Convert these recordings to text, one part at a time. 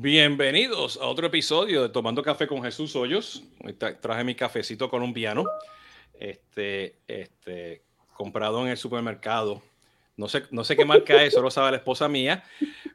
Bienvenidos a otro episodio de Tomando Café con Jesús Hoyos. Traje mi cafecito colombiano, este, este, comprado en el supermercado. No sé, no sé qué marca es, solo sabe la esposa mía.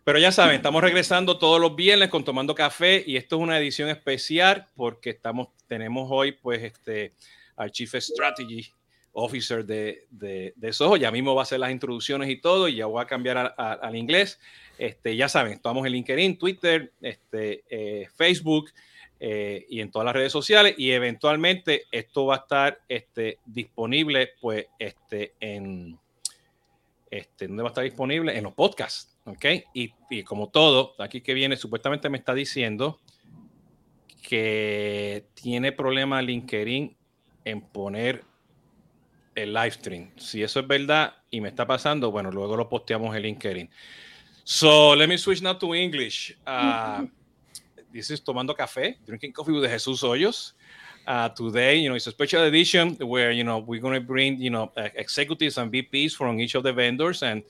Pero ya saben, estamos regresando todos los viernes con Tomando Café y esto es una edición especial porque estamos, tenemos hoy pues este, al Chief Strategy Officer de, de, de Soho. Ya mismo va a hacer las introducciones y todo y ya voy a cambiar al inglés. Este, ya saben, estamos en LinkedIn, Twitter, este, eh, Facebook eh, y en todas las redes sociales. Y eventualmente esto va a estar este, disponible, pues, este, en. Este, ¿Dónde va a estar disponible? En los podcasts. ¿Ok? Y, y como todo, aquí que viene, supuestamente me está diciendo que tiene problema LinkedIn en poner el live stream. Si eso es verdad y me está pasando, bueno, luego lo posteamos en LinkedIn. So let me switch now to English. Uh, this is Tomando Café, drinking coffee with Jesus Hoyos. Uh, today, you know, it's a special edition where, you know, we're going to bring, you know, executives and VPs from each of the vendors. And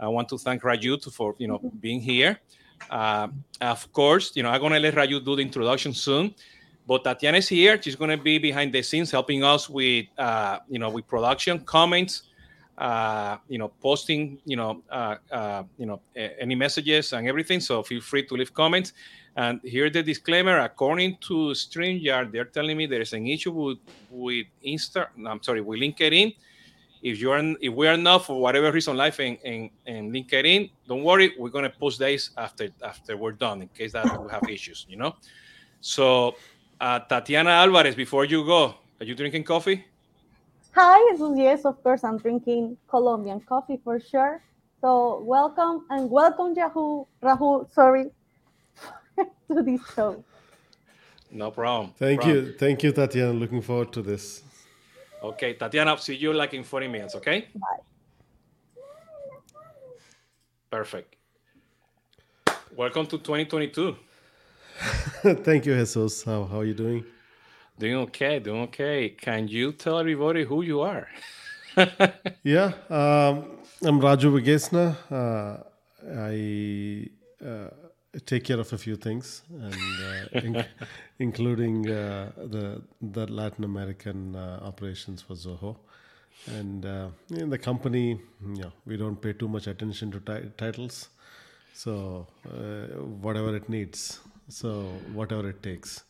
I want to thank Raju for, you know, being here. Uh, of course, you know, I'm going to let Raju do the introduction soon. But Tatiana is here. She's going to be behind the scenes helping us with, uh, you know, with production, comments, uh, you know, posting, you know, uh, uh, you know, any messages and everything. So feel free to leave comments. And here's the disclaimer: according to StreamYard, they're telling me there is an issue with with Insta. I'm sorry, with LinkedIn. If you're if we are not for whatever reason live in, in, in LinkedIn, don't worry, we're gonna post days after after we're done in case that we have issues, you know. So, uh, Tatiana Alvarez, before you go, are you drinking coffee? Hi, yes, of course, I'm drinking Colombian coffee for sure. So welcome and welcome, Yahoo, Rahul, sorry, to this show. No problem. Thank no you. Thank you, Tatiana. Looking forward to this. Okay, Tatiana, see you like in 40 minutes, okay? Bye. Perfect. Welcome to 2022. Thank you, Jesus. How, how are you doing? Doing okay, doing okay. Can you tell everybody who you are? yeah, um, I'm Raju Vegesna. Uh, I uh, take care of a few things, and uh, in, including uh, the the Latin American uh, operations for Zoho. And uh, in the company, you know, we don't pay too much attention to ti- titles, so whatever it needs, so whatever it takes.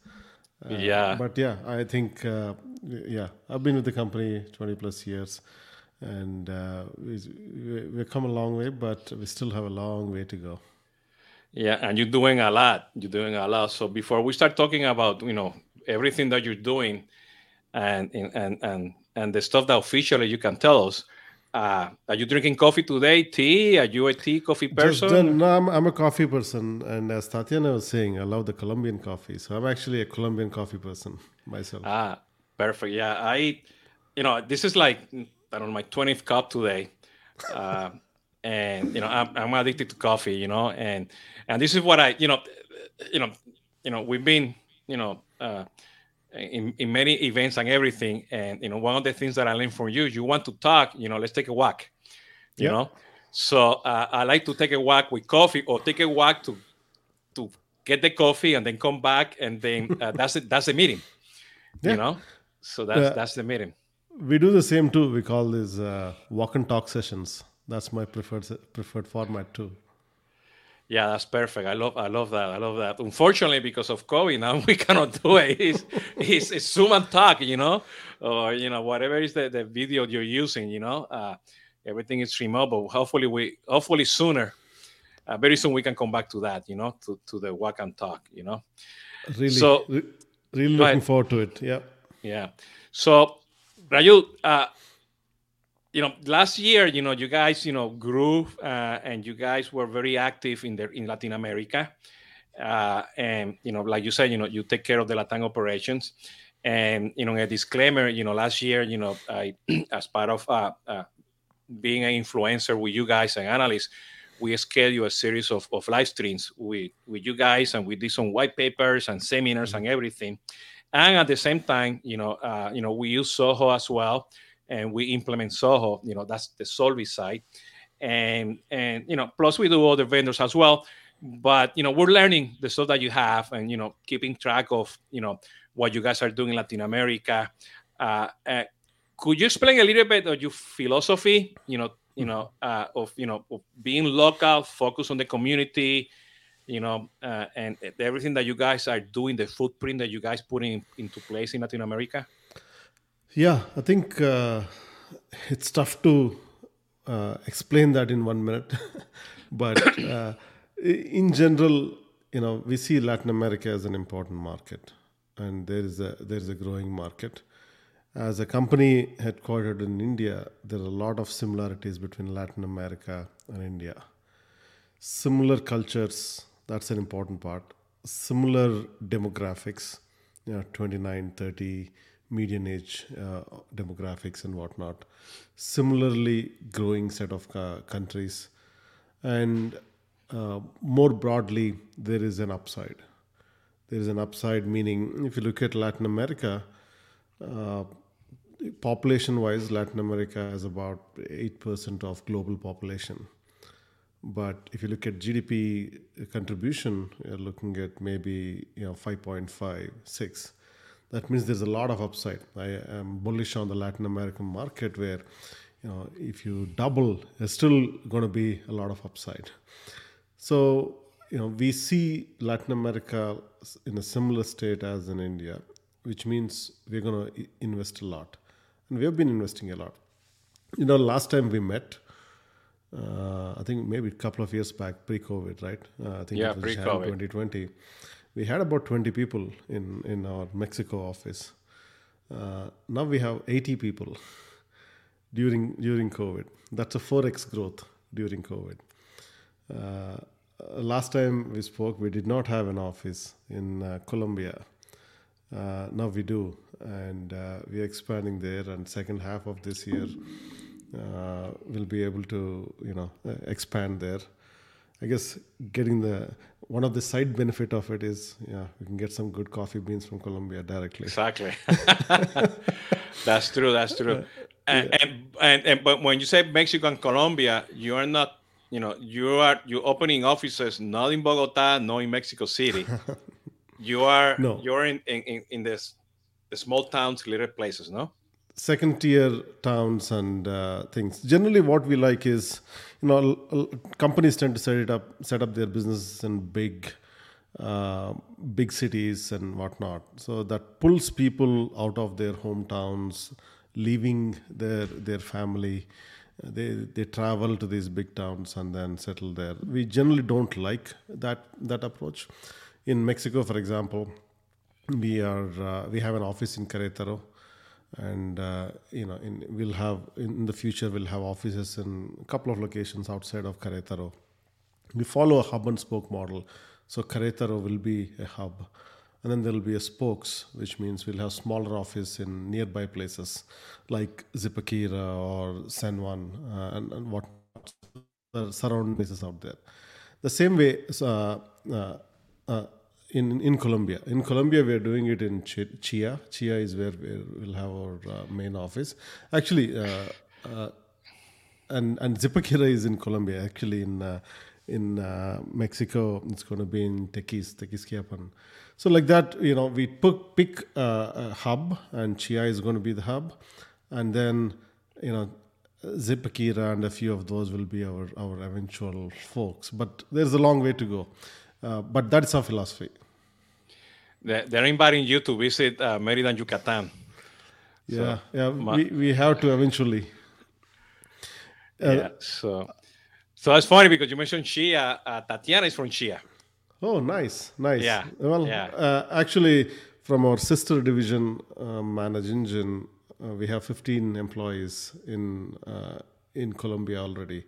Uh, yeah. But yeah, I think, uh, yeah, I've been with the company 20 plus years and uh, we, we've come a long way, but we still have a long way to go. Yeah, and you're doing a lot. You're doing a lot. So before we start talking about, you know, everything that you're doing and and and and the stuff that officially you can tell us, uh, are you drinking coffee today? Tea? Are you a tea coffee person? Just, no, I'm, I'm a coffee person, and as Tatiana was saying, I love the Colombian coffee. So I'm actually a Colombian coffee person myself. Ah, perfect. Yeah, I, you know, this is like I don't know my twentieth cup today, uh, and you know I'm, I'm addicted to coffee. You know, and and this is what I, you know, you know, you know, we've been, you know. Uh, in, in many events and everything. And you know, one of the things that I learned from you, you want to talk, you know, let's take a walk. You Yep. know, so uh, I like to take a walk with coffee or take a walk to to get the coffee and then come back and then uh, that's it. That's the meeting. Yeah. You know, so that's Yeah. that's the meeting. We do the same too. We call these uh, walk and talk sessions. That's my preferred preferred format too. Yeah, that's perfect. I love I love that. I love that. Unfortunately, because of COVID, now we cannot do it. It's, it's, it's Zoom and talk, you know, or you know whatever is the, the video you're using, you know. Uh, everything is remote, but hopefully we hopefully sooner, uh, very soon we can come back to that, you know, to, to the walk and talk, you know. Really, So- re- really looking ahead. forward to it. Yeah. Yeah. So, Raju, uh, you know, last year, you know, you guys, you know, grew uh, and you guys were very active in the in Latin America, uh, and you know, like you said, you know, you take care of the Latin operations, and you know, a disclaimer, you know, last year, you know, I as part of uh, uh, being an influencer with you guys and analysts, we schedule a series of, of live streams with, with you guys and we did some white papers and seminars and everything. And at the same time, you know, uh, you know, we use Zoho as well and we implement Zoho, you know, that's the Solvi side. And and you know, plus we do other vendors as well. but you know we're learning the stuff that you have and you know keeping track of you know what you guys are doing in latin america uh, uh, could you explain a little bit of your philosophy you know you know uh, of you know of being local focus on the community you know uh, and everything that you guys are doing the footprint that you guys putting into place in latin america yeah i think uh, it's tough to uh, explain that in one minute but in general, you know, we see Latin America as an important market, and there is a there is a growing market. As a company headquartered in India, there are a lot of similarities between Latin America and India. Similar cultures, that's an important part. Similar demographics, you know, 29, 30, median age uh, demographics and whatnot. Similarly, growing set of uh, countries. And uh, more broadly, there is an upside. There is an upside, meaning if you look at Latin America, uh, population wise, Latin America has about 8% of global population. But if you look at GDP contribution, you're looking at maybe you know 5.5, 6. That means there's a lot of upside. I am bullish on the Latin American market where you know if you double, there's still going to be a lot of upside. So, you know, we see Latin America in a similar state as in India, which means we're going to invest a lot. And we have been investing a lot. You know, last time we met, uh, I think maybe a couple of years back, pre-COVID, right? Uh, I think yeah, it was pre-COVID. 2020. We had about 20 people in, in our Mexico office. Uh, now we have 80 people during during COVID. That's a 4x growth during COVID. Uh, last time we spoke, we did not have an office in uh, Colombia. Uh, now we do, and we're expanding there. And second half of this year, we'll be able to, you know, expand there. I guess getting the one of the side benefit of it is yeah we can get some good coffee beans from Colombia directly. Exactly. that's true. That's true. And, yeah. and, and, and but when you say Mexico and Colombia, you are not you know you are you opening offices not in Bogota, not in Mexico City. you are no. you're in in, in this the small towns, little places, no? Second tier towns and uh, things. Generally, what we like is, you know, companies tend to set it up, set up their business in big, uh, big cities and whatnot. So that pulls people out of their hometowns, leaving their their family they they travel to these big towns and then settle there. We generally don't like that that approach. In Mexico, for example, we are uh, we have an office in Querétaro, and uh, you know in, we'll have in the future we'll have offices in a couple of locations outside of Querétaro. We follow a hub and spoke model, so Querétaro will be a hub and then there will be a spokes, which means we'll have smaller office in nearby places like Zipaquira or San Juan uh, and, and, what surrounding places out there. The same way uh, uh, uh, in in Colombia. In Colombia, we are doing it in Chia. Chia is where we'll have our uh, main office. Actually, uh, and and Zipaquira is in Colombia. Actually, in in Mexico, it's going to be in Tequis, Tequisquiapan. So like that, you know, we pick, pick a hub, and Chia is going to be the hub, and then you know, Zipaquira and a few of those will be our our eventual folks. But there's a long way to go. Uh, but that's our philosophy. They're inviting you to visit uh, Merida and Yucatan. Yeah, so, yeah, my, we, we have to eventually. Uh, yeah, so so that's funny because you mentioned Chia. Uh, Tatiana is from Chia. Oh, nice, nice. Yeah. Well, yeah. Uh, actually, from our sister division, uh, Manage uh, we have 15 employees in uh, in Colombia already.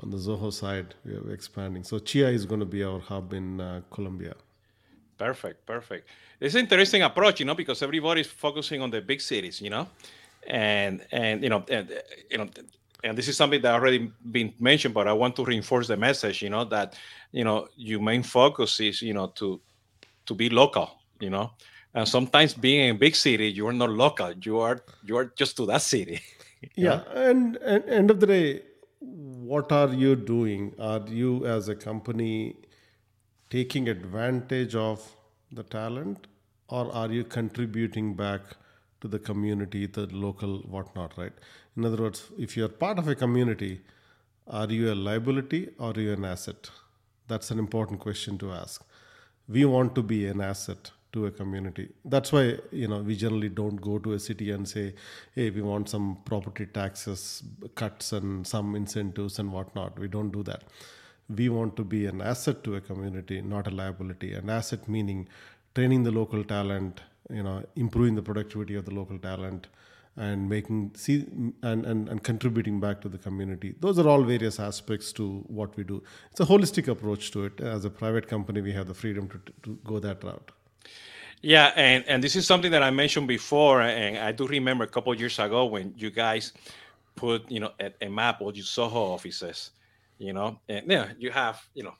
On the Zoho side, we are expanding. So Chia is going to be our hub in uh, Colombia. Perfect, perfect. It's an interesting approach, you know, because everybody's focusing on the big cities, you know, and and you know, and, you know, and this is something that already been mentioned, but I want to reinforce the message, you know, that you know your main focus is you know to to be local, you know. And sometimes being in a big city, you are not local. You are you are just to that city. yeah, and, and end of the day, what are you doing? Are you as a company taking advantage of the talent or are you contributing back to the community, the local whatnot, right? In other words, if you're part of a community, are you a liability or are you an asset? That's an important question to ask. We want to be an asset to a community. That's why you know we generally don't go to a city and say, "Hey, we want some property taxes cuts and some incentives and whatnot." We don't do that. We want to be an asset to a community, not a liability. An asset meaning training the local talent, you know, improving the productivity of the local talent, and making see and, and, and contributing back to the community. Those are all various aspects to what we do. It's a holistic approach to it. As a private company we have the freedom to, to go that route. Yeah and and this is something that i mentioned before and i do remember a couple years ago when you guys put you know a, a map of your zoho offices you know? And yeah you have you know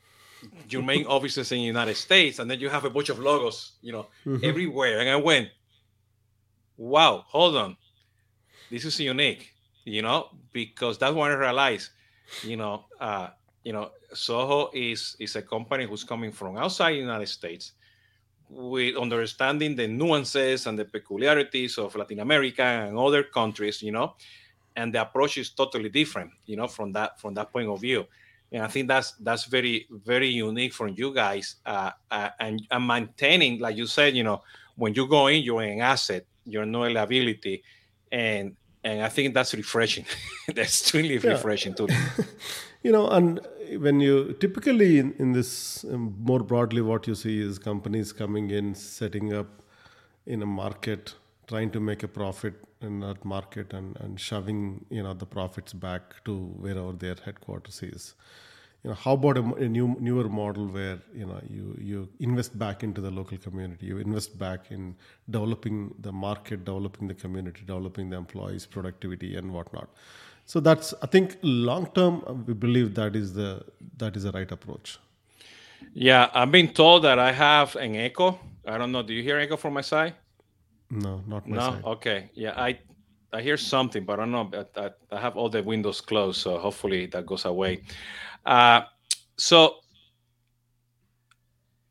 your main offices in the united states and then you have a bunch of logos you know mm-hmm. everywhere. And i went wow hold on. This is unique, you know, because that's when I realized, you know, uh, you know, Zoho is is a company who's coming from outside the United States with understanding the nuances and the peculiarities of Latin America and other countries, you know, and the approach is totally different, you know, from that from that point of view. And I think that's that's very very unique from you guys, uh, uh, and, and maintaining, like you said, you know, when you go in, you're an asset, you're no liability, and and I think that's refreshing. that's extremely yeah. refreshing too. you know, and when you typically in, in this um, more broadly, what you see is companies coming in, setting up in a market, trying to make a profit in that market, and and shoving you know the profits back to wherever their headquarters is. You know how about a, a, new newer model where you know you you invest back into the local community you invest back in developing the market developing the community developing the employees productivity and whatnot. So that's i think long term we believe that is the that is the right approach. Yeah i've been told that i have an echo. I don't know do you hear echo from my side no not my no side. okay yeah i I hear something, but I don't know. I, I have all the windows closed, so hopefully that goes away. Uh, so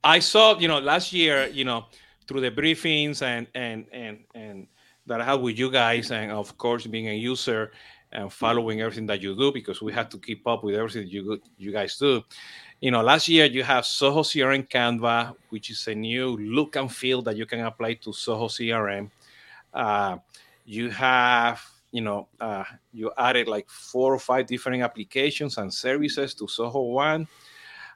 I saw, you know, last year, you know, through the briefings and and and and that I had with you guys, and of course being a user and following everything that you do because we have to keep up with everything you you guys do. You know, last year you have Zoho CRM Canva, which is a new look and feel that you can apply to Zoho CRM. Uh, you have you know, uh, you added like four or five different applications and services to Zoho One.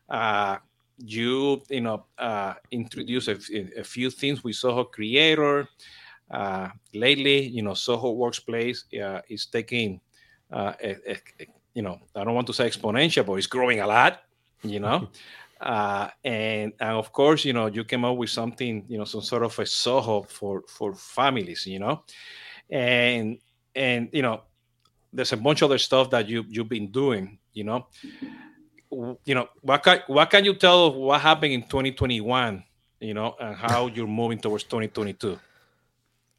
Uh, you, you know, uh, introduce a, a, few things with Zoho Creator. Uh, lately, you know, Zoho Workspace uh, is taking, a, a, you know, I don't want to say exponential, but it's growing a lot, you know. Uh, and and of course, you know, you came up with something, you know, some sort of a Zoho for for families, you know, and and you know there's a bunch of other stuff that you you've been doing you know? You know what can what can you tell of what happened in 2021 you know and how you're moving towards 2022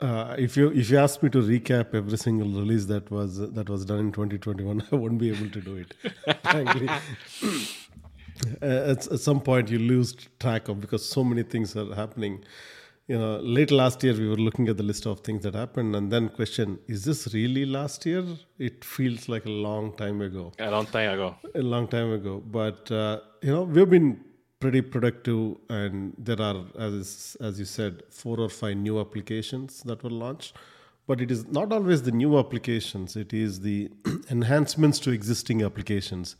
uh, if you if you ask me to recap every single release that was that was done in 2021 i won't be able to do it frankly at, at some point you lose track of because so many things are happening you know, late last year we were looking at the list of things that happened, and then question: Is this really last year? It feels like a long time ago. A long time ago. A long time ago, but uh, you know, we've been pretty productive, and there are, as as you said, four or five new applications that were launched. But it is not always the new applications; it is the enhancements to existing applications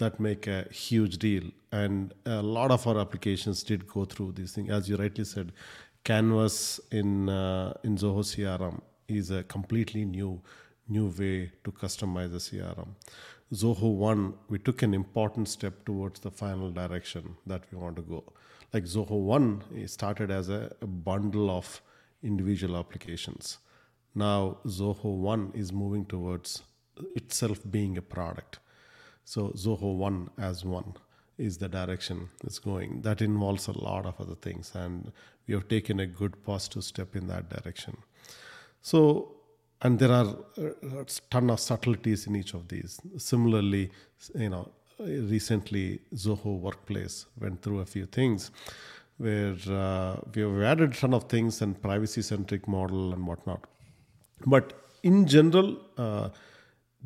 that make a huge deal. And a lot of our applications did go through these things, as you rightly said Canvas in uh, in Zoho CRM is a completely new new way to customize the CRM. Zoho One, we took an important step towards the final direction that we want to go. Like Zoho One started as a, a bundle of individual applications. Now Zoho One is moving towards itself being a product. So Zoho One as one is the direction it's going. That involves a lot of other things, and we have taken a good positive step in that direction. So, and there are a ton of subtleties in each of these. Similarly, you know, recently Zoho Workplace went through a few things where uh, we have added a ton of things and privacy centric model and whatnot. But in general, uh,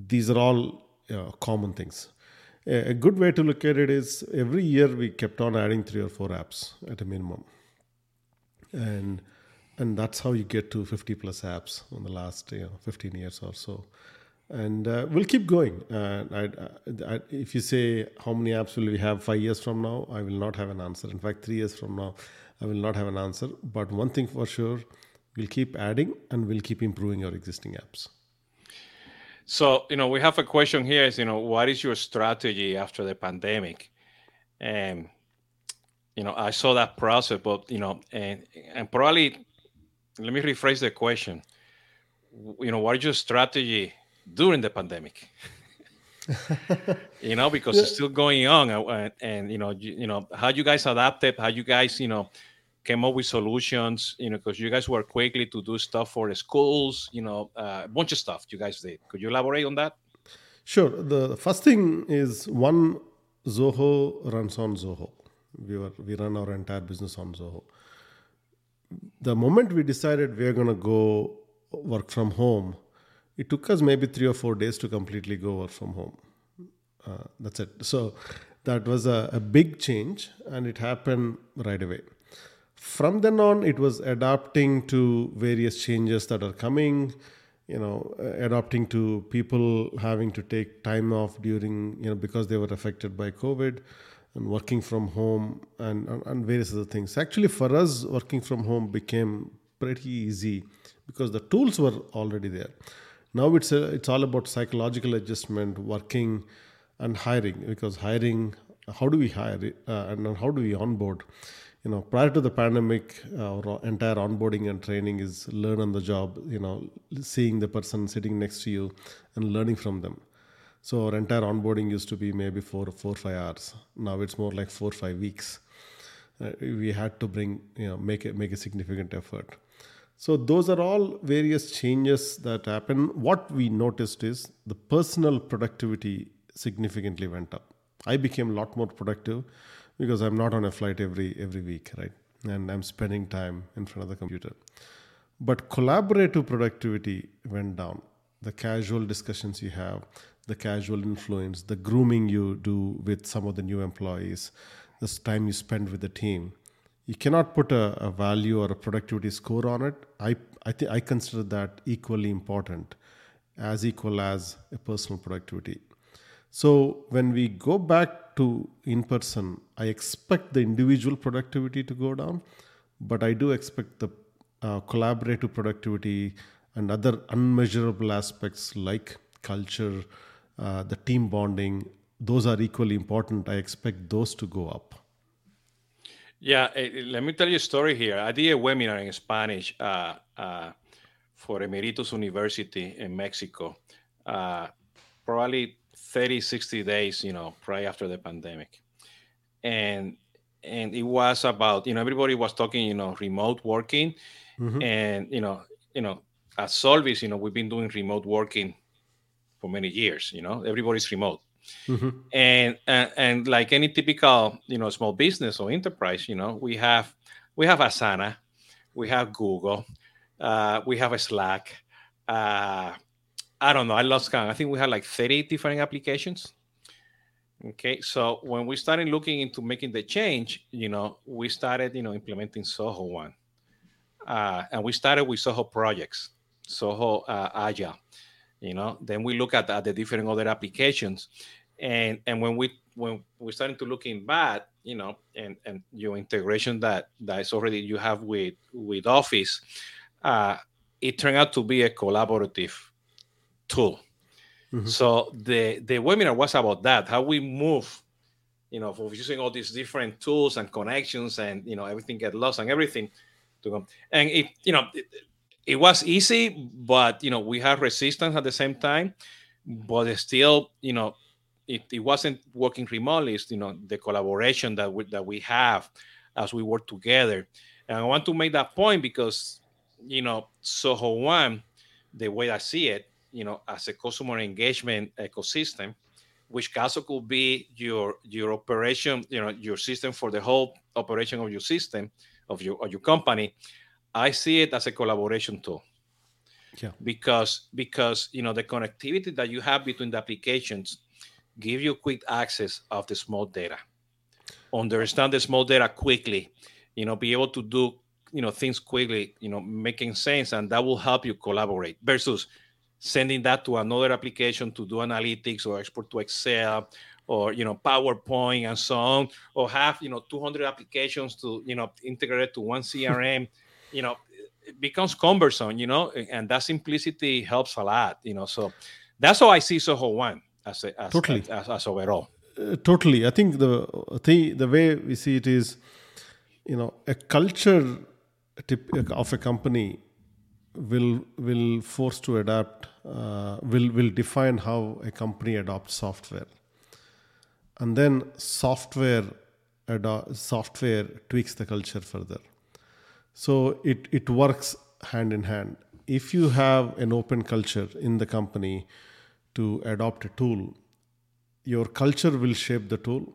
these are all uh, common things. A, good way to look at it is every year we kept on adding three or four apps at a minimum, and and that's how you get to 50 plus apps in the last you know 15 years or so and uh, we'll keep going. Uh, I, I, if you say how many apps will we have five years from now, I will not have an answer. In fact, three years from now, I will not have an answer. But one thing for sure, we'll keep adding and we'll keep improving our existing apps. So, you know, we have a question here is, you know, what is your strategy after the pandemic? And, you know, I saw that process, but, you know, and, and probably, let me rephrase the question. You know, what is your strategy during the pandemic. you know, because yeah. it's still going on, and, and you know, you, you, know how you guys adapted, how you guys, you know, came up with solutions. You know, because you guys work quickly to do stuff for schools. You know, uh, a bunch of stuff you guys did. Could you elaborate on that? Sure. The first thing is one Zoho runs on Zoho. We were we run our entire business on Zoho. The moment we decided we are going to go work from home, it took us maybe three or four days to completely go work from home. Uh, that's it. So that was a, a big change, and it happened right away. From then on, it was adapting to various changes that are coming. You know, adapting to people having to take time off during you know because they were affected by COVID and working from home and, and, and, various other things. Actually, for us, working from home became pretty easy because the tools were already there. Now it's a, it's all about psychological adjustment, working, and hiring. Because hiring, how do we hire uh, and how do we onboard? You know, prior to the pandemic, our entire onboarding and training is learn on the job. You know, seeing the person sitting next to you and learning from them. So our entire onboarding used to be maybe four, four, five hours. Now it's more like four, five weeks. Uh, we had to bring, you know, make a, make a significant effort. So those are all various changes that happen. What we noticed is the personal productivity significantly went up. I became a lot more productive because I'm not on a flight every every week, right? And I'm spending time in front of the computer. But collaborative productivity went down. The casual discussions you have, the casual influence, the grooming you do with some of the new employees, this time you spend with the team you cannot put a, a, value or a productivity score on it. I I think I consider that equally important, as equal as a personal productivity. So when we go back to in person, I expect the individual productivity to go down, but I do expect the uh, collaborative productivity and other unmeasurable aspects like culture, uh, the team bonding, those are equally important. I expect those to go up. Yeah, eh, eh, let me tell you a story here. I did a webinar in Spanish uh, uh, for Emeritus University in Mexico, uh, probably 30, 60 days, you know, right after the pandemic. And and it was about, you know, everybody was talking, you know, remote working. Mm-hmm. And, you know, you know, at Solvis, you know, we've been doing remote working for many years, you know, everybody's remote. Mm-hmm. And, and and like any typical you know small business or enterprise, you know, we have we have Asana, we have Google, uh, we have a Slack. Uh, I don't know. I lost count. I think we had like 30 different applications. Okay, so when we started looking into making the change, you know, we started, you know, implementing Zoho One, uh, and we started with Zoho projects, Zoho uh, Agile you know then we look at, at the different other applications and and when we when we're starting to looking back you know and and your integration that that is already you have with with office uh it turned out to be a collaborative tool mm-hmm. so the the webinar was about that how we move you know for using all these different tools and connections and you know everything get lost and everything to go and it you know it, it was easy, but you know we had resistance at the same time. But still, you know, it, it wasn't working remotely. It's, you know, the collaboration that we, that we have as we work together. And I want to make that point because, you know, Zoho One, the way I see it, you know, as a customer engagement ecosystem, which also could be your your operation, you know, your system for the whole operation of your system of your of your company. I see it as a collaboration tool. Yeah. Because because you know the connectivity that you have between the applications give you quick access of the small data. Understand the small data quickly, you know, be able to do you know things quickly, you know, making sense, and that will help you collaborate versus sending that to another application to do analytics or export to Excel or you know PowerPoint and so on, or have you know 200 applications to you know integrate to one CRM. you know, it becomes cumbersome. You know, and that simplicity helps a lot. You know, so that's how I see Zoho One as a, as, Totally. as, as, as overall. Uh, totally. I think the the the way we see it is, you know, a culture tip of a company will will force to adapt. Uh, will will define how a company adopts software, and then software ado- software tweaks the culture further. So it it works hand in hand. If you have an open culture in the company to adopt a tool, your culture will shape the tool,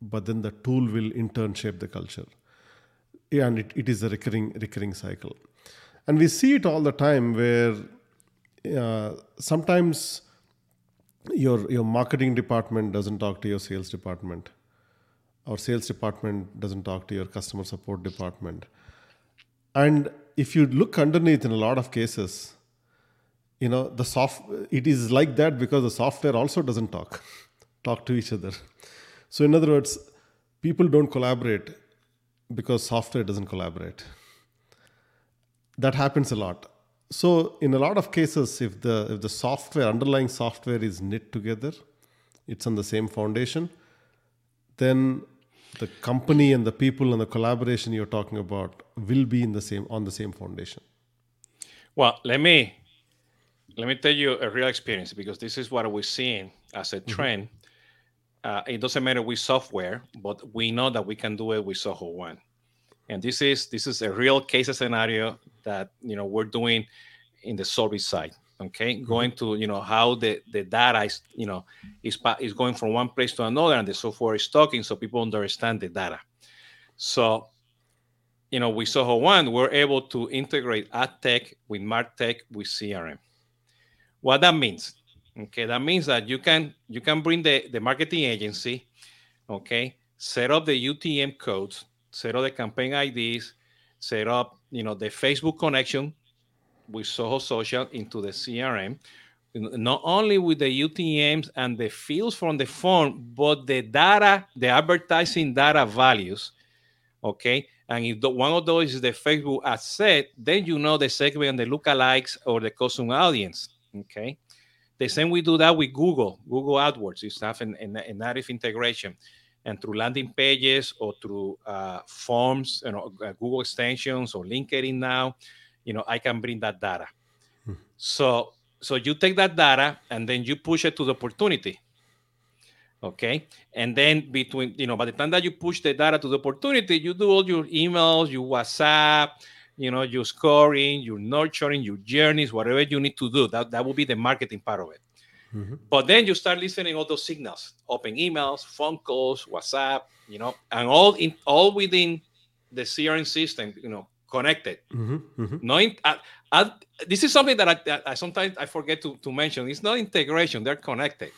but then the tool will in turn shape the culture. And it, it is a recurring recurring cycle. And we see it all the time where uh, sometimes your your marketing department doesn't talk to your sales department. Or sales department doesn't talk to your customer support department. And if you look underneath in a lot of cases, you know the soft it is like that because the software also doesn't talk talk to each other so in other words people don't collaborate because software doesn't collaborate that happens a lot so in a lot of cases if the if the software underlying software is knit together it's on the same foundation then the company and the people and the collaboration you're talking about will be in the same on the same foundation. Well, let me let me tell you a real experience because this is what we're seeing as a trend. Uh, it doesn't matter with software, but we know that we can do it with Zoho One, and this is this is a real case scenario that you know we're doing in the service side. Okay, mm-hmm. going to you know how the the data is you know is is going from one place to another, and the software is talking, so people understand the data. So you know, with Zoho One, we're able to integrate ad tech with MarTech with CRM. What that means, okay, that means that you can you can bring the, the marketing agency, okay, set up the UTM codes, set up the campaign IDs, set up you know the Facebook connection with Zoho Social into the CRM, not only with the UTMs and the fields from the phone, but the data, the advertising data values, okay. And if the, one of those is the Facebook ad set, then you know the segment and the lookalikes or the custom audience. Okay. The same we do that with Google, Google AdWords. You have a, a, a native integration. And through landing pages or through uh, forms, you know, uh, Google extensions or LinkedIn now, you know, I can bring that data. So so you take that data and then you push it to the opportunity okay? And then between you know by the time that you push the data to the opportunity you do all your emails your whatsapp you know your scoring your nurturing your journeys whatever you need to do. That, that will be the marketing part of it but then you start listening all those signals open emails phone calls whatsapp you know and all in all within the crm system you know connected Knowing, uh, uh, this is something that I, that I sometimes I forget to, to mention. It's not integration; they're connected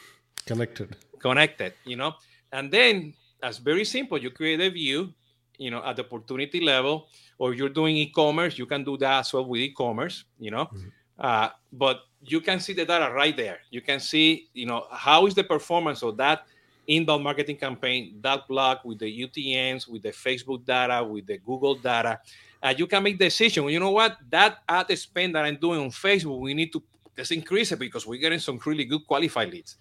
connected connected, you know. And then that's very simple. You create a view, you know, at the opportunity level, or you're doing e-commerce, you can do that as well with e-commerce, you know. Uh, but you can see the data right there. You can see, you know, how is the performance of that inbound marketing campaign, that blog with the UTMs, with the Facebook data, with the Google data. And you can make decision. You know what? That ad spend that I'm doing on Facebook, we need to just increase it because we're getting some really good qualified leads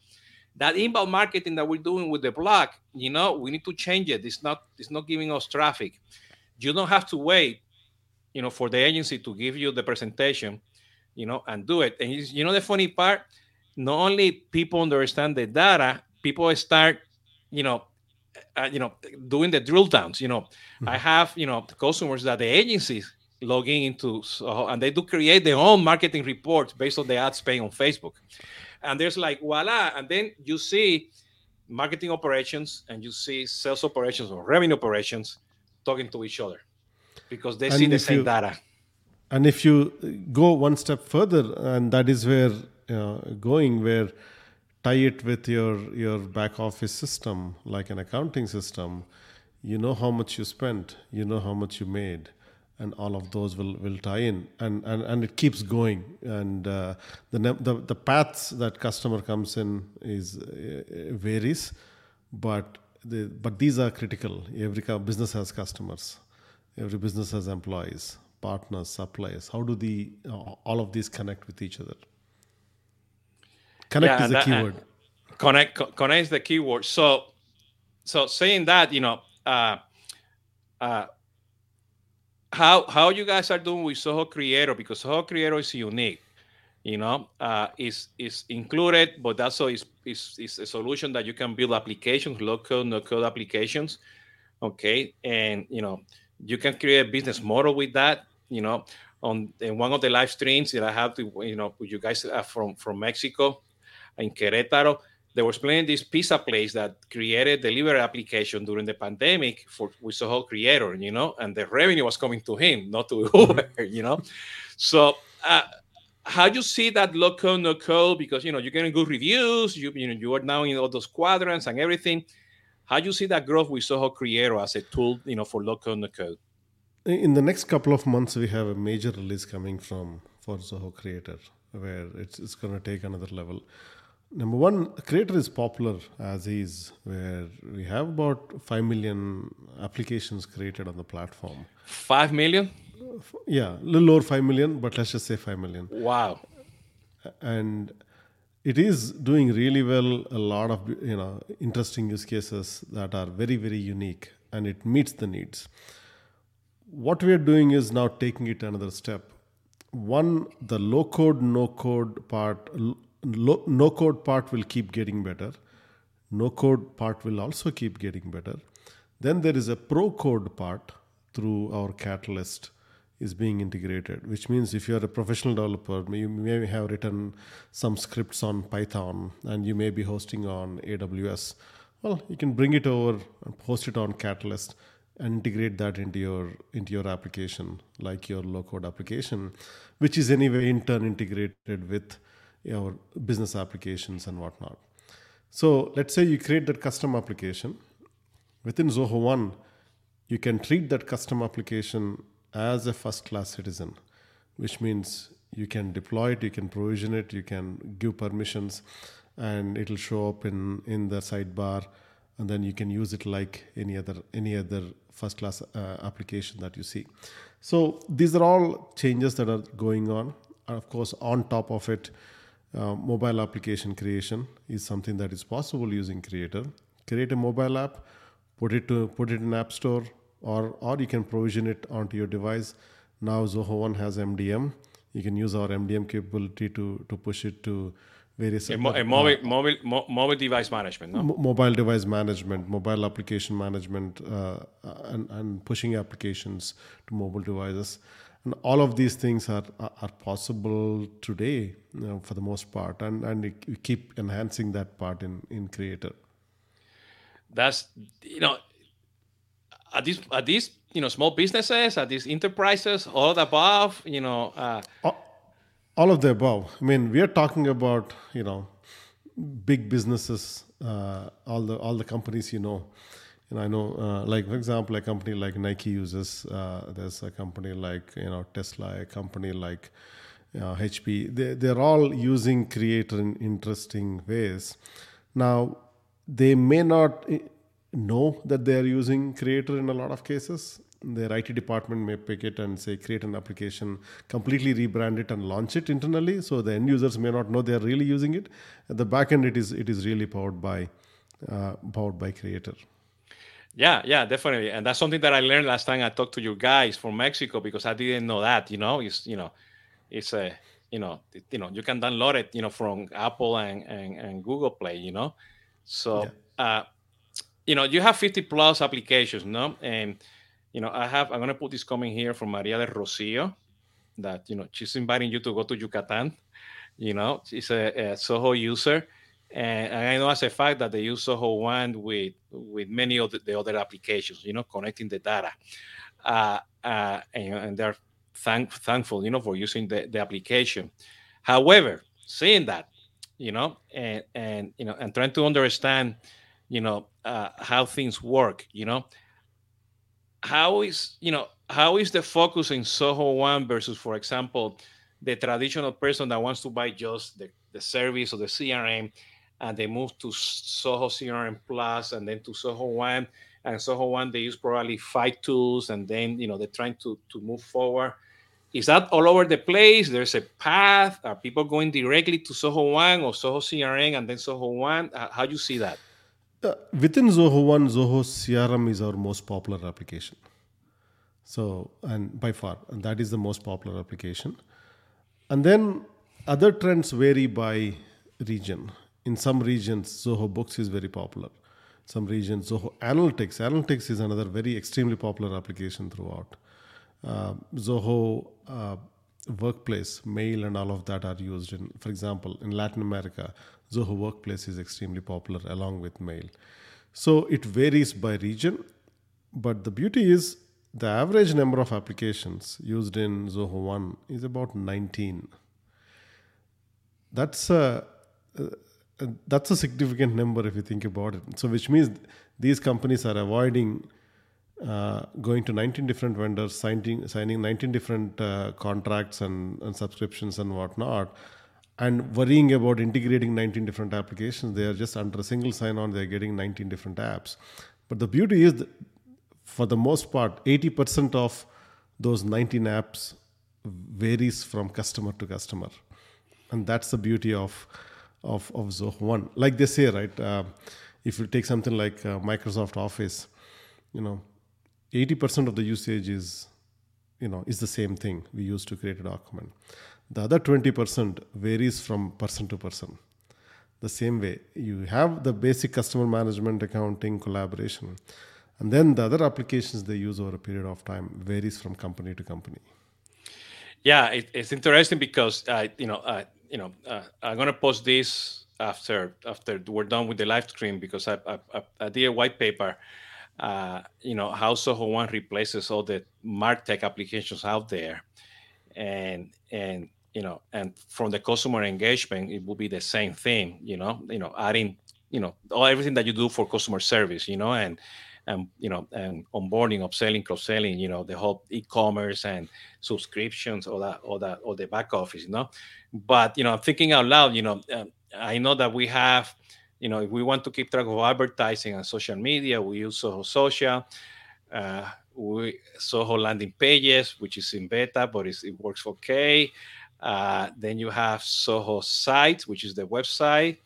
that inbound marketing that we're doing with the blog, you know, we need to change it. It's not it's not giving us traffic. You don't have to wait, you know, for the agency to give you the presentation, you know, and do it. And you know the funny part, not only people understand the data, people start, you know, uh, you know, doing the drill downs. You know, I have you know customers that the agencies logging into so, and they do create their own marketing reports based on the ad spend on Facebook and there's like voila and then you see marketing operations and you see sales operations or revenue operations talking to each other because they And see the same you- data. And if you go one step further, and that is where uh, going, where tie it with your your back office system, like an accounting system, you know how much you spent, you know how much you made, and all of those will, will tie in, and, and, and it keeps going. And uh, the, the the paths that customer comes in is uh, varies, but the, but these are critical. Every business has customers, every business has employees, partners, suppliers. How do the uh, all of these connect with each other? Connect Yeah, is the that- keyword. Connect co- connect is the keyword. So so saying that, you know, uh, uh, how how you guys are doing with Zoho Creator because Zoho Creator is unique. You know, uh, is is included, but also is is is a solution that you can build applications, low code, no code applications. Okay, and you know, you can create a business model with that. You know, on in one of the live streams that I have to, you know, with you guys from from Mexico, in Querétaro, they were explaining this pizza place that created delivery application during the pandemic for with Zoho Creator, you know, and the revenue was coming to him, not to Uber, you know. So uh, how you see that local code, no code? Because you know you're getting good reviews, you you know you are now in all those quadrants and everything. How do you see that growth with Zoho Creator as a tool, you know, for local no code? In the next couple of months, we have a major release coming from for Zoho Creator, where it's, it's going to take another level. Number one, Creator is popular as is, where we have about 5 million applications created on the platform. Five million? Yeah, a little over 5 million, but let's just say 5 million. Wow. and it is doing really well a lot of you know interesting use cases that are very very unique and it meets the needs what we are doing is now taking it another step. One the low code no code part no code part will keep getting better. No code part will also keep getting better. Then there is a pro code part through our catalyst is being integrated which means if you're a professional developer you may have written some scripts on python and you may be hosting on aws well you can bring it over and post it on catalyst and integrate that into your into your application like your low code application which is anyway in turn integrated with your business applications and whatnot. So let's say you create that custom application. Within zoho 1 you can treat that custom application as a first class citizen which means you can deploy it you can provision it you can give permissions and it'll show up in in the sidebar and then you can use it like any other any other first class uh, application that you see. So these are all changes that are going on. And of course on top of it uh, mobile application creation is something that is possible using creator. Create a mobile app put it to put it in app store or or you can provision it onto your device. Now zoho one has mdm you can use our mdm capability to to push it to various A, mo- a mobile, mobile, mo- mobile device management, no? mo- mobile device management, mobile application management, uh, and, and pushing applications to mobile devices. And all of these things are, are, are possible today you know, for the most part. And, and we keep enhancing that part in, in Creator. That's you know, at these at these you know small businesses, at these enterprises, all of the above, you know, uh, All of the above. I mean, we are talking about, you know, big businesses, uh, all the all the companies you know. And I know, uh, like for example, a company like Nike uses. Uh, there's a company like you know Tesla, a company like uh, HP. They they're all using Creator in interesting ways. Now, they may not eh, know that they are using Creator in a lot of cases. Their IT department may pick it and say create an application, completely rebrand it and launch it internally. So the end users may not know they are really using it. At the back end, it is it is really powered by uh, powered by Creator. yeah, yeah, definitely, and that's something that I learned last time I talked to you guys from Mexico because I didn't know that. You know, it's you know, it's a you know, it- you know, you can download it, you know, from Apple and and, and Google Play. You know, so uh, you know, you have 50 plus applications, no, and you know, I have. I'm gonna put this comment here from Maria de Rocio, that you know she's inviting you to go to Yucatan. You know, she's a, a Zoho user, And, and I know as a fact that they use Zoho One with with many of the, the other applications, you know, connecting the data. Uh, uh, and, and, they're thank, thankful, you know, for using the, the application. However, seeing that, you know, and and you know, and trying to understand, you know, uh, how things work, you know, how is you know how is the focus in Zoho One versus, for example, the traditional person that wants to buy just the, the service or the CRM, and they move to Zoho CRM Plus and then to Zoho One, and Zoho One they use probably five tools, and then you know they're trying to to move forward is that all over the place? There's a path. Are people going directly to Zoho One or Zoho CRM and then Zoho One? Uh, how do you see that? Uh, within Zoho One, Zoho CRM is our most popular application. So, and by far, and that is the most popular application. And then other trends vary by region. In some regions, Zoho Books is very popular. Some regions, Zoho Analytics. Analytics is another very extremely popular application throughout uh, Zoho uh, Workplace, Mail, and all of that are used in, for example, in Latin America, Zoho Workplace is extremely popular along with Mail. So it varies by region, but the beauty is the average number of applications used in Zoho One is about 19. That's a uh, that's a significant number if you think about it. So, which means these companies are avoiding uh, going to 19 different vendors, signing, signing 19 different uh, contracts and, and subscriptions and whatnot, and worrying about integrating 19 different applications. They are just under a single sign on, they're getting 19 different apps. But the beauty is, for the most part, 80% of those 19 apps varies from customer to customer. And that's the beauty of, of, of Zoho One. Like they say, right? Uh, if you take something like uh, Microsoft Office, you know, 80% of the usage is you know is the same thing we use to create a document the other 20% varies from person to person. The same way you have the basic customer management accounting collaboration and then the other applications they use over a period of time varies from company to company. Yeah it, it's interesting because uh, you know uh, you know uh, i'm going to post this after after we're done with the live stream because i, I, I did a white paper uh, you know, how Zoho One replaces all the Martech applications out there, and and you know, and from the customer engagement, it will be the same thing. You know, you know, adding you know all everything that you do for customer service. You know, and and you know and onboarding, upselling, cross selling. You know, the whole e-commerce and subscriptions, all that, all that, all the back office. You know, but you know, I'm thinking out loud. You know, um, I know that we have you know, if we want to keep track of advertising and social media, we use Zoho Social. Uh, we Zoho landing pages, which is in beta, but it works okay. Uh, then you have Zoho Site, which is the website.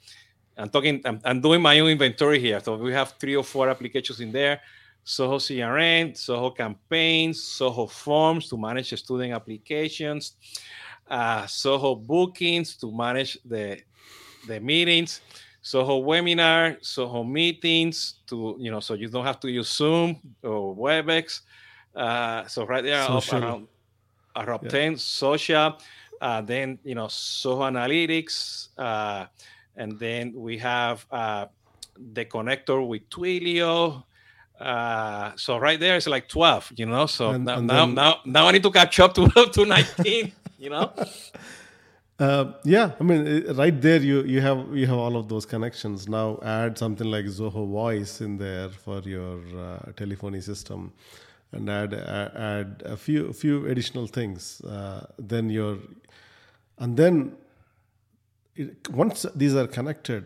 I'm talking. I'm, I'm, doing my own inventory here. So we have three or four applications in there. Zoho CRM, Zoho Campaigns, Zoho Forms to manage student applications, uh, Zoho Bookings to manage the the meetings. Zoho webinar, Zoho meetings to, you know, so you don't have to use Zoom or WebEx. Uh, so right there social. around, around yeah. 10, social. Uh, then, you know, Zoho Analytics. Uh, and then we have uh, the connector with Twilio. Uh, so right there it's like 12, you know. So and, now, and now, then... now, now I need to catch up to, to 19, you know. Uh, yeah, I mean, right there you you have you have all of those connections. Now add something like Zoho Voice in there for your uh, telephony system, and add add a few few additional things. Uh, then your and then it, once these are connected,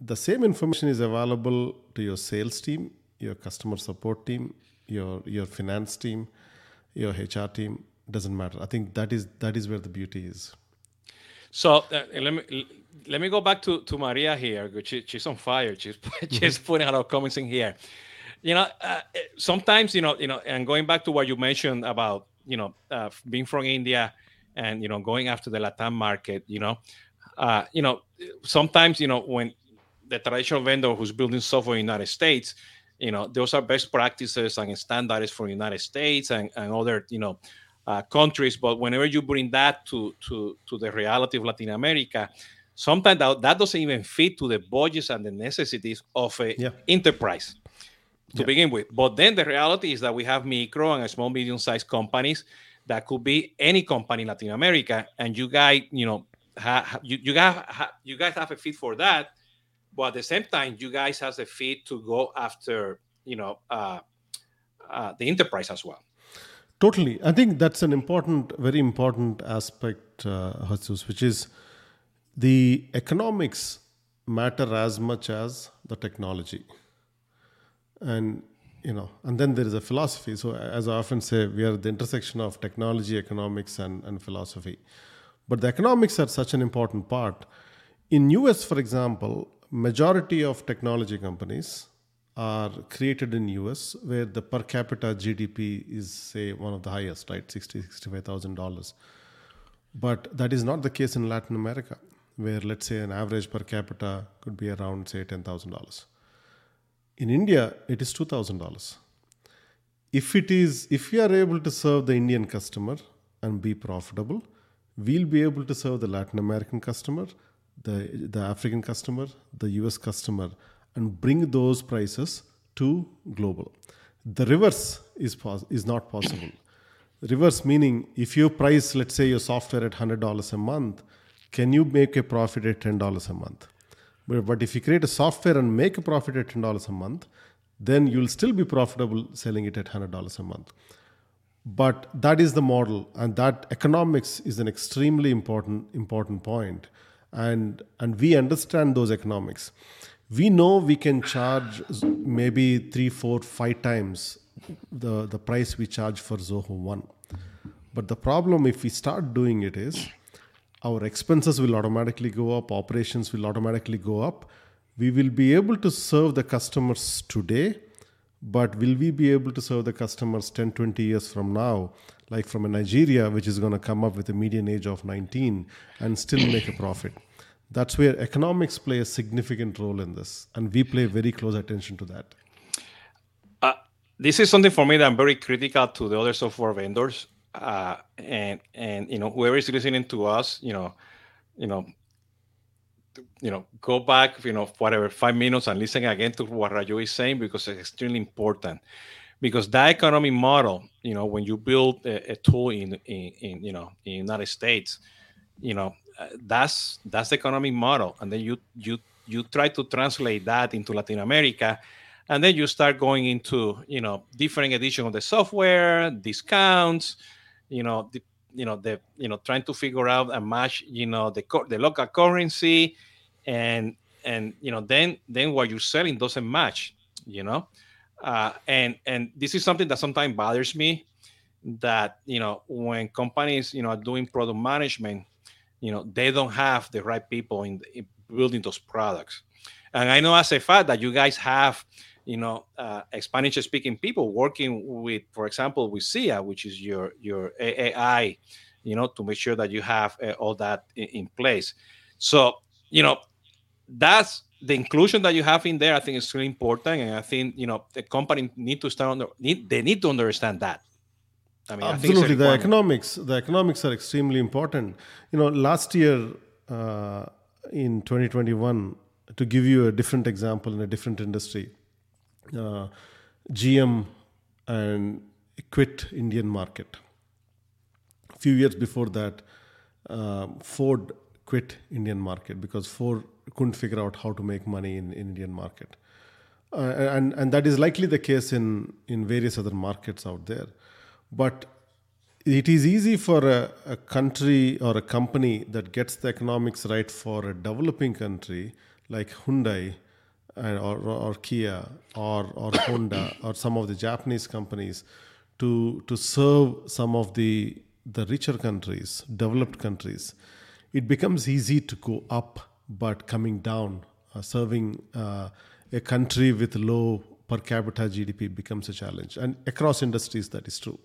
the same information is available to your sales team, your customer support team, your your finance team, your HR team. Doesn't matter. I think that is that is where the beauty is. So uh, let me let me go back to, to Maria here. She, she's on fire. She's she's putting a lot of comments in here. You know, uh, sometimes you know, you know, and going back to what you mentioned about you know uh, being from India and you know going after the Latin market. You know, uh, you know, sometimes you know when the traditional vendor who's building software in the United States, you know, those are best practices and standards for the United States and, and other you know uh, countries. But whenever you bring that to, to, to the reality of Latin America, sometimes that, that doesn't even fit to the budgets and the necessities of a Yeah. enterprise to Yeah. begin with. But then the reality is that we have micro and small, medium-sized companies that could be any company in Latin America, and you guys, you know, ha, you you guys ha, you guys have a fit for that, but at the same time, you guys have a fit to go after, you know, uh, uh, the enterprise as well. Totally. I think that's an important, very important aspect, uh, which is the economics matter as much as the technology. And, you know, and then there is a philosophy. So, as I often say, we are at the intersection of technology, economics, and, and philosophy. But the economics are such an important part. In US, for example, majority of technology companies are created in US where the per capita GDP is say one of the highest, right? 60, 65,000 dollars. But that is not the case in Latin America, where let's say an average per capita could be around say $10,000. In India, it is $2,000. If it is, if we are able to serve the Indian customer and be profitable, we'll be able to serve the Latin American customer, the, the African customer, the US customer, and bring those prices to global. The reverse is, pos- is not possible. Reverse meaning if you price, let's say, your software at $100 a month, can you make a profit at $10 a month? But, if you create a software and make a profit at $10 a month, then you'll still be profitable selling it at $100 a month. But that is the model, and that economics is an extremely important important point, and and we understand those economics. We know we can charge maybe three, four, five times the the price we charge for Zoho One. But the problem, if we start doing it, is our expenses will automatically go up, operations will automatically go up. We will be able to serve the customers today, but will we be able to serve the customers 10, 20 years from now, like from a Nigeria, which is going to come up with a median age of 19 and still make a profit? That's where economics play a significant role in this, and we play very close attention to that. Uh, this is something for me that I'm very critical to the other software vendors, uh, and and you know whoever is listening to us, you know, you know, you know, go back, you know, whatever five minutes and listen again to what Raju is saying because it's extremely important. Because that economic model, you know, when you build a, a tool in, in in you know in United States, you know, that's that's the economic model, and then you you you try to translate that into Latin America, and then you start going into you know different edition of the software, discounts, you know, the, you know the you know trying to figure out and match you know the the local currency, and and you know then then what you're selling doesn't match, you know, uh, and and this is something that sometimes bothers me, that you know when companies you know are doing product management you know they don't have the right people in, in building those products. And i know as a fact that you guys have you know uh, spanish speaking people working with for example with Zia which is your your AI you know to make sure that you have uh, all that in, in, place. So you know that's the inclusion that you have in there i think is really important and i think you know the company need to start under need, they need to understand that. I mean, absolutely. The economics the economics are extremely important. You know last year uh, in 2021 to give you a different example in a different industry uh, gm and quit indian market. A few years before that uh, ford quit indian market because ford couldn't figure out how to make money in, in indian market. And and that is likely the case in in various other markets out there. But it is easy for a, a, country or a company that gets the economics right for a developing country like Hyundai or, or, Kia or, or Honda or some of the Japanese companies to, to serve some of the, the richer countries, developed countries. It becomes easy to go up, but coming down, uh, serving uh, a country with low per capita GDP becomes a challenge. And across industries, that is true.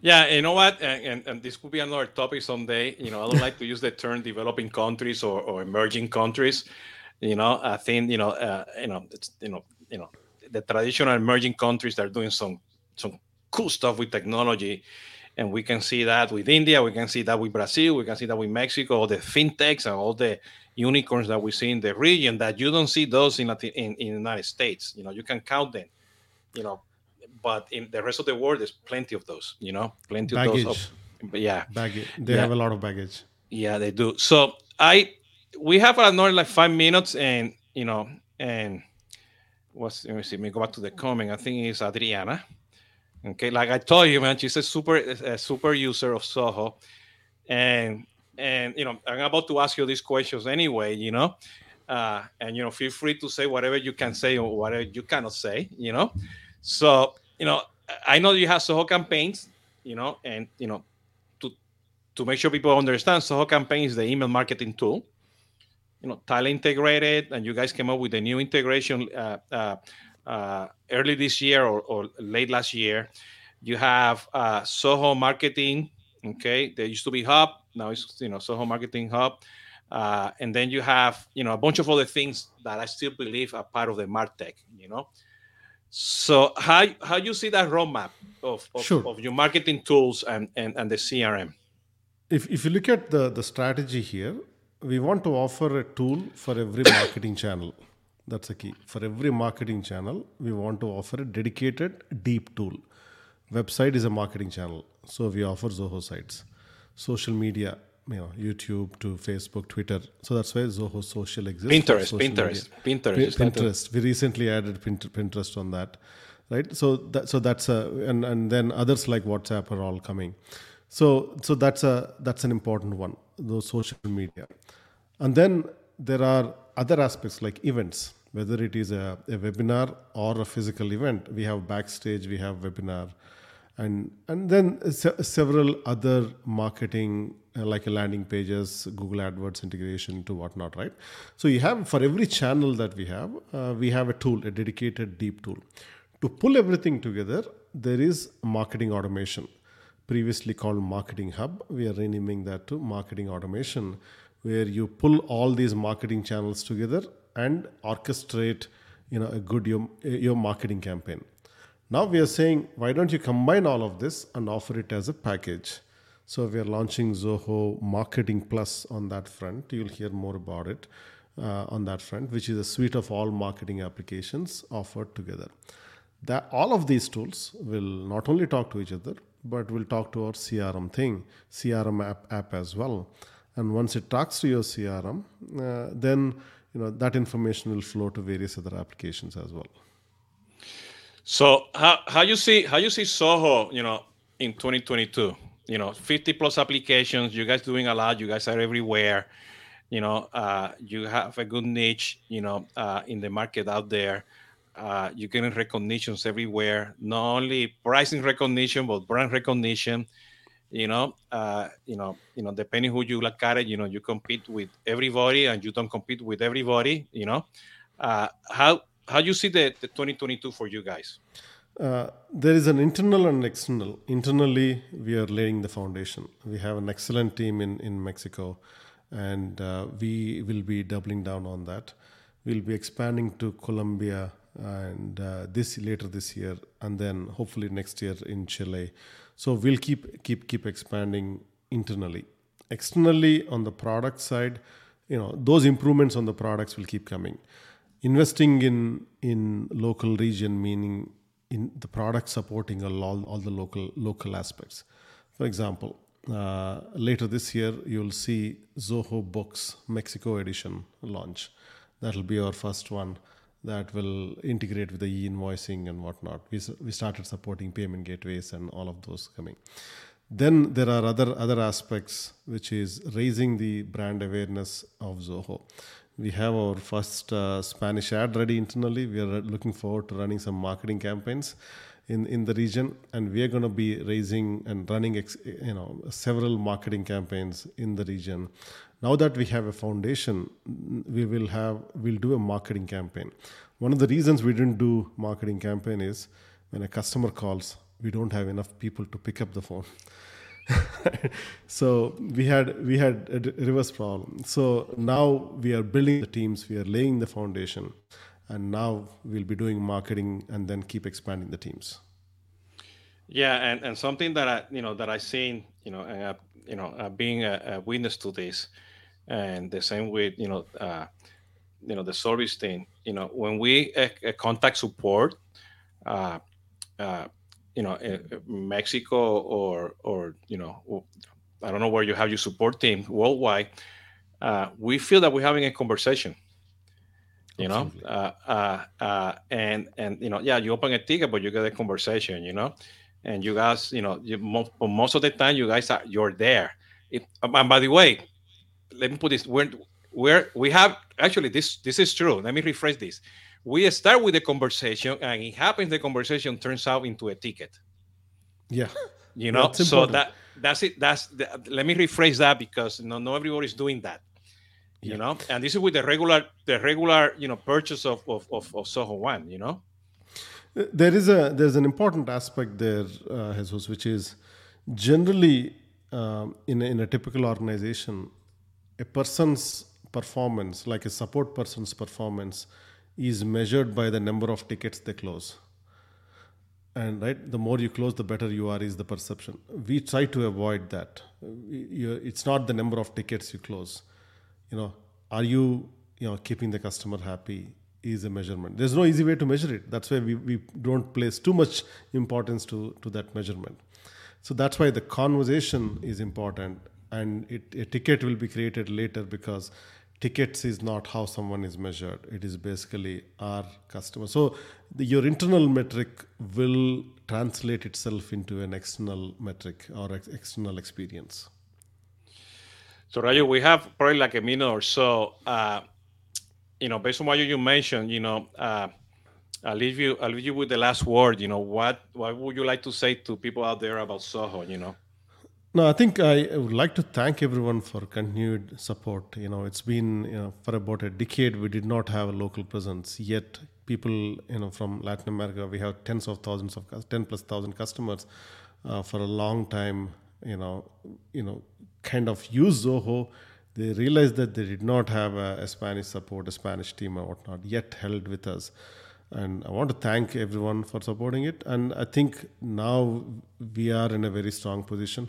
Yeah, you know what, and, and, and, this could be another topic someday. You know, I don't like to use the term developing countries or, or emerging countries. You know, I think you know, uh, you know, it's you know, you know, the traditional emerging countries that are doing some some cool stuff with technology, and we can see that with India, we can see that with Brazil, we can see that with Mexico, all the fintechs and all the unicorns that we see in the region that you don't see those in Latin, in, in the United States. You know, you can count them. You know, but in the rest of the world, there's plenty of those. You know, plenty baggage. of those. Of, yeah, baggage. They Yeah. have a lot of baggage. yeah, they do. So I, we have another like five minutes, and you know, and what's let me see. Let me go back to the comment. I think it's Adriana. Okay, like I told you, man, she's a super, a super user of Zoho, and and you know, I'm about to ask you these questions anyway. You know, uh, and you know, feel free to say whatever you can say or whatever you cannot say. You know, so you know, I know you have Zoho campaigns. You know, and you know, to to make sure people understand, Zoho campaign is the email marketing tool. You know, tightly integrated, and you guys came up with a new integration uh, uh, uh, early this year or, or late last year. You have uh, Zoho Marketing. Okay, there used to be Hub. Now it's you know Zoho Marketing Hub. Uh, and then you have you know a bunch of other things that I still believe are part of the Martech. You know, so how how you see that roadmap of of, Sure. of your marketing tools and, and and the CRM? If, if you look at the, the strategy here, we want to offer a tool for every marketing channel. That's the key. For every marketing channel, we want to offer a dedicated deep tool. Website is a marketing channel, so we offer Zoho sites. Social media, you know, YouTube to Facebook, Twitter. So that's why Zoho Social exists. Pinterest, Pinterest, media. Pinterest. Pin- is that the- Pinterest. We recently added Pint- Pinterest on that, right? So that so that's a and and then others like WhatsApp are all coming. So so that's a that's an important one. Those social media, and then there are other aspects like events. Whether it is a, a webinar or a physical event, we have backstage, we have webinar, and and then se- several other marketing uh, like landing pages google adwords integration to whatnot right? So you have for every channel that we have uh, we have a tool a dedicated deep tool. To pull everything together there is marketing automation. Previously called marketing hub we are renaming that to marketing automation where you pull all these marketing channels together and orchestrate you know a good your, your marketing campaign now we are saying, why don't you combine all of this and offer it as a package? So we are launching Zoho Marketing Plus on that front. You'll hear more about it uh, on that front, which is a suite of all marketing applications offered together. That all of these tools will not only talk to each other, but will talk to our CRM thing, CRM app, app as well. And once it talks to your CRM, uh, then you know that information will flow to various other applications as well. So how how you see how you see Zoho, you know, in 2022? You know, 50 plus applications. You guys doing a lot. You guys are everywhere. You know, uh, you have a good niche. You know, uh, in the market out there. Uh, you're getting recognitions everywhere. Not only pricing recognition, but brand recognition. You know, uh, you know, you know, depending who you look at it, you know, you compete with everybody, and you don't compete with everybody. You know, uh, how how you see the, the 2022 for you guys? Uh, there is an internal and external. Internally, we are laying the foundation. We have an excellent team in, in Mexico, and uh, we will be doubling down on that. We'll be expanding to Colombia and uh, this later this year, and then hopefully next year in Chile. So we'll keep keep keep expanding internally. Externally, on the product side, you know those improvements on the products will keep coming investing in in local region meaning in the product supporting all, all the local local aspects for example uh, later this year you'll see zoho books mexico edition launch that'll be our first one that will integrate with the e-invoicing and whatnot. We, we started supporting payment gateways and all of those coming. Then there are other other aspects which is raising the brand awareness of zoho. We have our first uh, spanish ad ready internally. We are looking forward to running some marketing campaigns in, in the region and we are going to be raising and running ex, you know several marketing campaigns in the region now that we have a foundation we will have we'll do a marketing campaign. One of the reasons we didn't do marketing campaign is when a customer calls we don't have enough people to pick up the phone. So we had we had a reverse problem. So now we are building the teams we are laying the foundation and now we'll be doing marketing and then keep expanding the teams. Yeah, and, and something that I you know that i've seen you know you know uh, being a, a witness to this, and the same with you know uh, you know the service team. You know when we uh, contact support, uh, uh, you know Mexico or or you know I don't know where you have your support team worldwide. Uh, we feel that we're having a conversation you know uh, uh, uh, and and you know yeah you open a ticket but you get a conversation you know and you guys you know you, most, most of the time you guys are you're there it, and by the way let me put this we're, we're have actually this this is true. Let me rephrase this. We start with the conversation and it happens the conversation turns out into a ticket. Yeah. You know so that that's it that's the, let me rephrase that because no, not everybody's doing that you yeah. know? And this is with the regular the regular you know purchase of of, of, of zoho one you know? Uh, there is a there's an important aspect there uh, Jesus, which is generally um, in, a, in a typical organization a person's performance like a support person's performance is measured by the number of tickets they close. And right the more you close the better you are is the perception. We try to avoid that. It's not the number of tickets you close. You know are you you know keeping the customer happy is a measurement. There's no easy way to measure it. That's why we, we don't place too much importance to to that measurement. So that's why the conversation is important and it, a ticket will be created later because tickets is not how someone is measured it is basically our customer so the, your internal metric will translate itself into an external metric or ex- external experience so, Raju, we have probably like a minute or so. Uh, you know, based on what you mentioned, you know, uh, I'll leave you. I'll leave you with the last word. You know, what what would you like to say to people out there about Zoho? You know. No, I think I would like to thank everyone for continued support. You know, it's been you know for about a decade we did not have a local presence. Yet people you know from Latin America we have tens of thousands of ten plus thousand customers uh, for a long time. You know, you know kind of use Zoho, they realized that they did not have a, a, Spanish support, a Spanish team or whatnot yet held with us. And I want to thank everyone for supporting it. And I think now we are in a very strong position.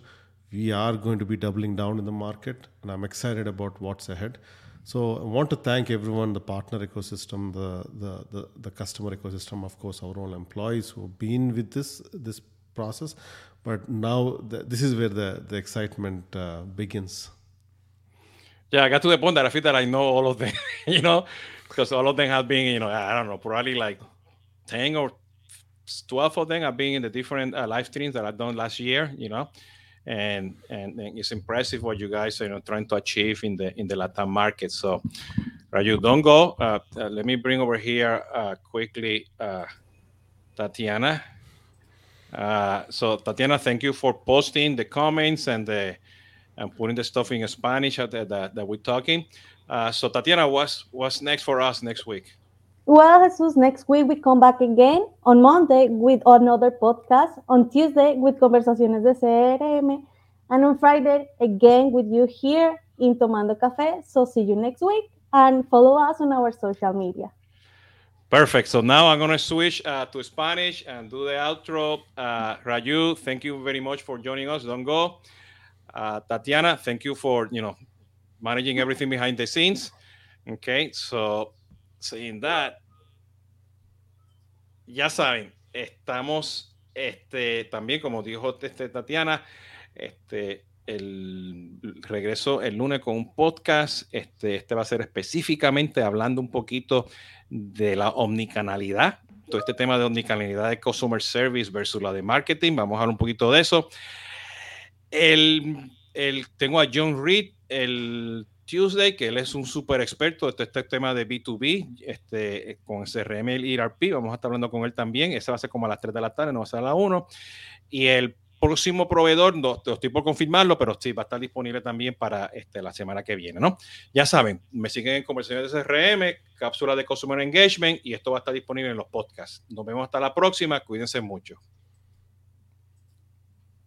We are going to be doubling down in the market, and I'm excited about what's ahead. So I want to thank everyone, the partner ecosystem, the, the, the, the customer ecosystem, of course, our own employees who have been with this, this process but now the, this is where the the excitement uh, begins. Yeah, I got to the point that I feel that I know all of them, you know, because all of them have been, you know, I don't know, probably like ten or twelve of them have been in the different uh, live streams that I've done last year, you know, and, and, and it's impressive what you guys are you know trying to achieve in the in the Latin market. So, Raju, don't go. Uh, uh, let me bring over here uh, quickly uh, Tatiana. Uh, so Tatiana, thank you for posting the comments and the and putting the stuff in Spanish that, that, that we're talking. Uh, so Tatiana, what's what's next for us next week? Well, Jesus, next week we come back again on Monday with another podcast. On Tuesday with Conversaciones de CRM, and on Friday again with you here in Tomando Café. So see you next week and follow us on our social media. Perfect. So now I'm going to switch uh, to Spanish and do the outro. Uh, Raju, thank you very much for joining us. Don't go. Uh, Tatiana, thank you for, you know, managing everything behind the scenes. Okay, so saying that, ya saben, estamos, este, también como dijo este, Tatiana, este, el regreso el lunes con un podcast. Este, este va a ser específicamente hablando un poquito de la omnicanalidad, todo este tema de omnicanalidad de customer service versus la de marketing. Vamos a hablar un poquito de eso. El, el, tengo a John Reed el Tuesday, que él es un súper experto de este, tema de B2B, este, con CRM y ERP. Vamos a estar hablando con él también. Ese va a ser como a las 3 de la tarde, no va a ser a las 1. Y el próximo proveedor, no, estoy por confirmarlo, pero sí va a estar disponible también para este, la semana que viene, ¿no? Ya saben, me siguen en conversaciones de CRM, cápsula de Customer Engagement y esto va a estar disponible en los podcasts. Nos vemos hasta la próxima, cuídense mucho.